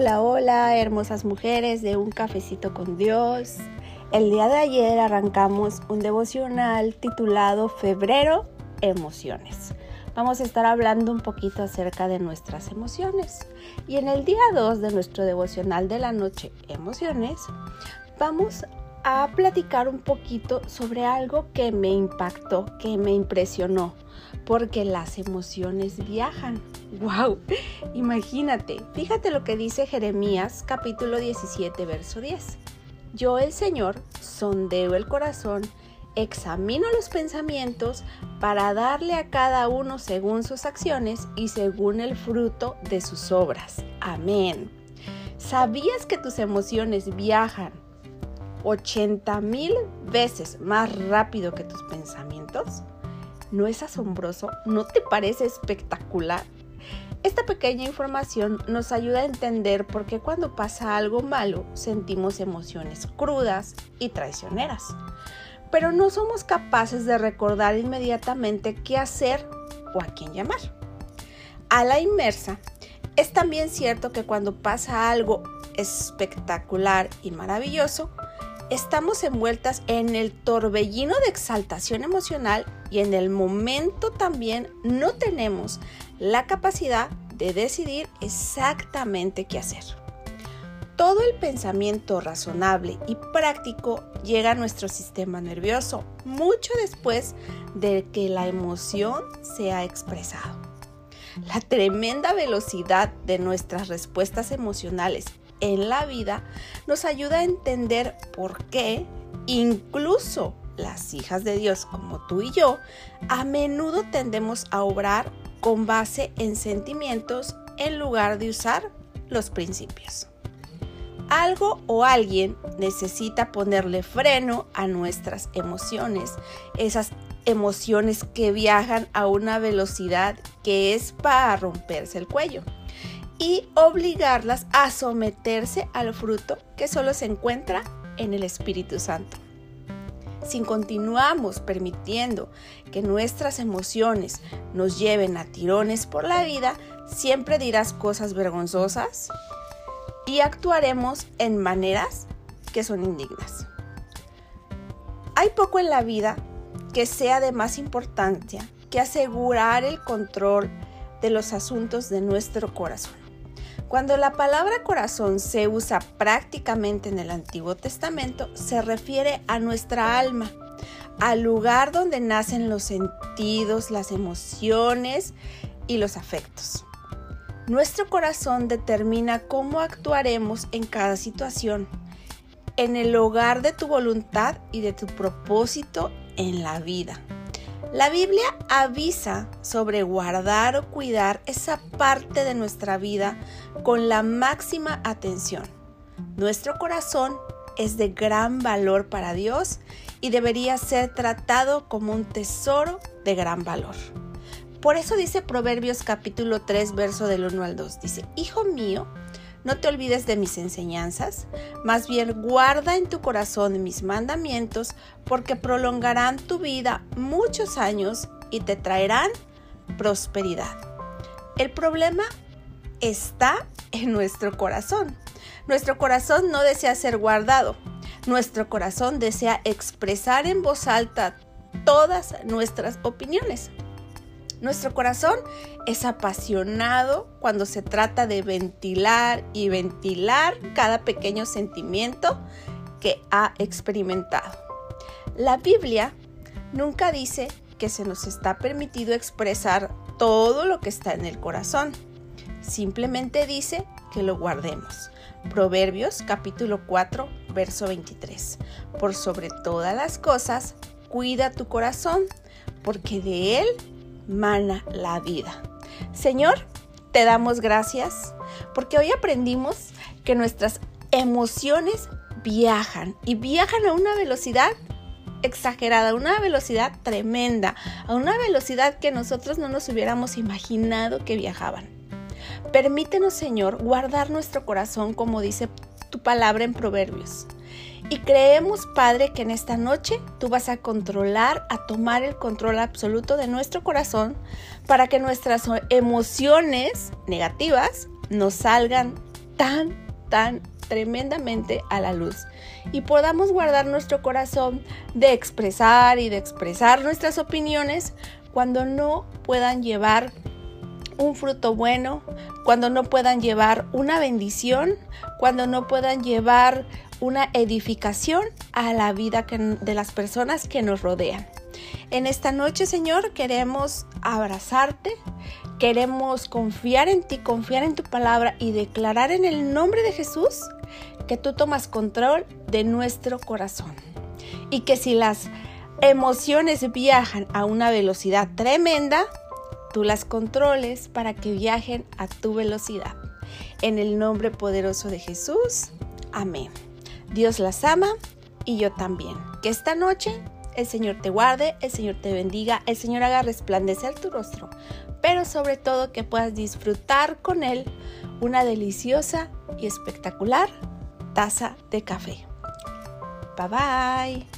Hola, hola, hermosas mujeres de un cafecito con Dios. El día de ayer arrancamos un devocional titulado Febrero Emociones. Vamos a estar hablando un poquito acerca de nuestras emociones. Y en el día 2 de nuestro devocional de la noche Emociones, vamos a platicar un poquito sobre algo que me impactó, que me impresionó, porque las emociones viajan. ¡Wow! Imagínate, fíjate lo que dice Jeremías capítulo 17, verso 10. Yo el Señor sondeo el corazón, examino los pensamientos para darle a cada uno según sus acciones y según el fruto de sus obras. Amén. ¿Sabías que tus emociones viajan 80 mil veces más rápido que tus pensamientos? ¿No es asombroso? ¿No te parece espectacular? Esta pequeña información nos ayuda a entender por qué cuando pasa algo malo sentimos emociones crudas y traicioneras, pero no somos capaces de recordar inmediatamente qué hacer o a quién llamar. A la inmersa, es también cierto que cuando pasa algo espectacular y maravilloso, estamos envueltas en el torbellino de exaltación emocional y en el momento también no tenemos la capacidad de decidir exactamente qué hacer. Todo el pensamiento razonable y práctico llega a nuestro sistema nervioso mucho después de que la emoción se ha expresado. La tremenda velocidad de nuestras respuestas emocionales en la vida nos ayuda a entender por qué incluso las hijas de Dios como tú y yo a menudo tendemos a obrar con base en sentimientos en lugar de usar los principios. Algo o alguien necesita ponerle freno a nuestras emociones, esas emociones que viajan a una velocidad que es para romperse el cuello y obligarlas a someterse al fruto que solo se encuentra en el Espíritu Santo. Si continuamos permitiendo que nuestras emociones nos lleven a tirones por la vida, siempre dirás cosas vergonzosas y actuaremos en maneras que son indignas. Hay poco en la vida que sea de más importancia que asegurar el control de los asuntos de nuestro corazón. Cuando la palabra corazón se usa prácticamente en el Antiguo Testamento, se refiere a nuestra alma, al lugar donde nacen los sentidos, las emociones y los afectos. Nuestro corazón determina cómo actuaremos en cada situación, en el hogar de tu voluntad y de tu propósito en la vida. La Biblia avisa sobre guardar o cuidar esa parte de nuestra vida con la máxima atención. Nuestro corazón es de gran valor para Dios y debería ser tratado como un tesoro de gran valor. Por eso dice Proverbios capítulo 3, verso del 1 al 2. Dice, Hijo mío, no te olvides de mis enseñanzas, más bien guarda en tu corazón mis mandamientos, porque prolongarán tu vida muchos años y te traerán prosperidad. El problema está en nuestro corazón. Nuestro corazón no desea ser guardado. Nuestro corazón desea expresar en voz alta todas nuestras opiniones. Nuestro corazón es apasionado cuando se trata de ventilar y ventilar cada pequeño sentimiento que ha experimentado. La Biblia nunca dice que se nos está permitido expresar todo lo que está en el corazón. Simplemente dice que lo guardemos. Proverbios capítulo 4, verso 23. Por sobre todas las cosas, cuida tu corazón, porque de él mana la vida. Señor, te damos gracias porque hoy aprendimos que nuestras emociones viajan y viajan a una velocidad exagerada, a una velocidad tremenda, a una velocidad que nosotros no nos hubiéramos imaginado que viajaban. Permítenos, Señor, guardar nuestro corazón como dice palabra en Proverbios. Y creemos, Padre, que en esta noche tú vas a controlar, a tomar el control absoluto de nuestro corazón para que nuestras emociones negativas nos salgan tan, tan tremendamente a la luz y podamos guardar nuestro corazón de expresar y de expresar nuestras opiniones cuando no puedan llevar un fruto bueno, cuando no puedan llevar una bendición, cuando no puedan llevar una edificación a la vida de las personas que nos rodean. En esta noche, Señor, queremos abrazarte, queremos confiar en ti, confiar en tu palabra y declarar en el nombre de Jesús que tú tomas control de nuestro corazón. Y que si las emociones viajan a una velocidad tremenda, tú las controles para que viajen a tu velocidad. En el nombre poderoso de Jesús. Amén. Dios las ama y yo también. Que esta noche el Señor te guarde, el Señor te bendiga, el Señor haga resplandecer tu rostro, pero sobre todo que puedas disfrutar con Él una deliciosa y espectacular taza de café. Bye bye.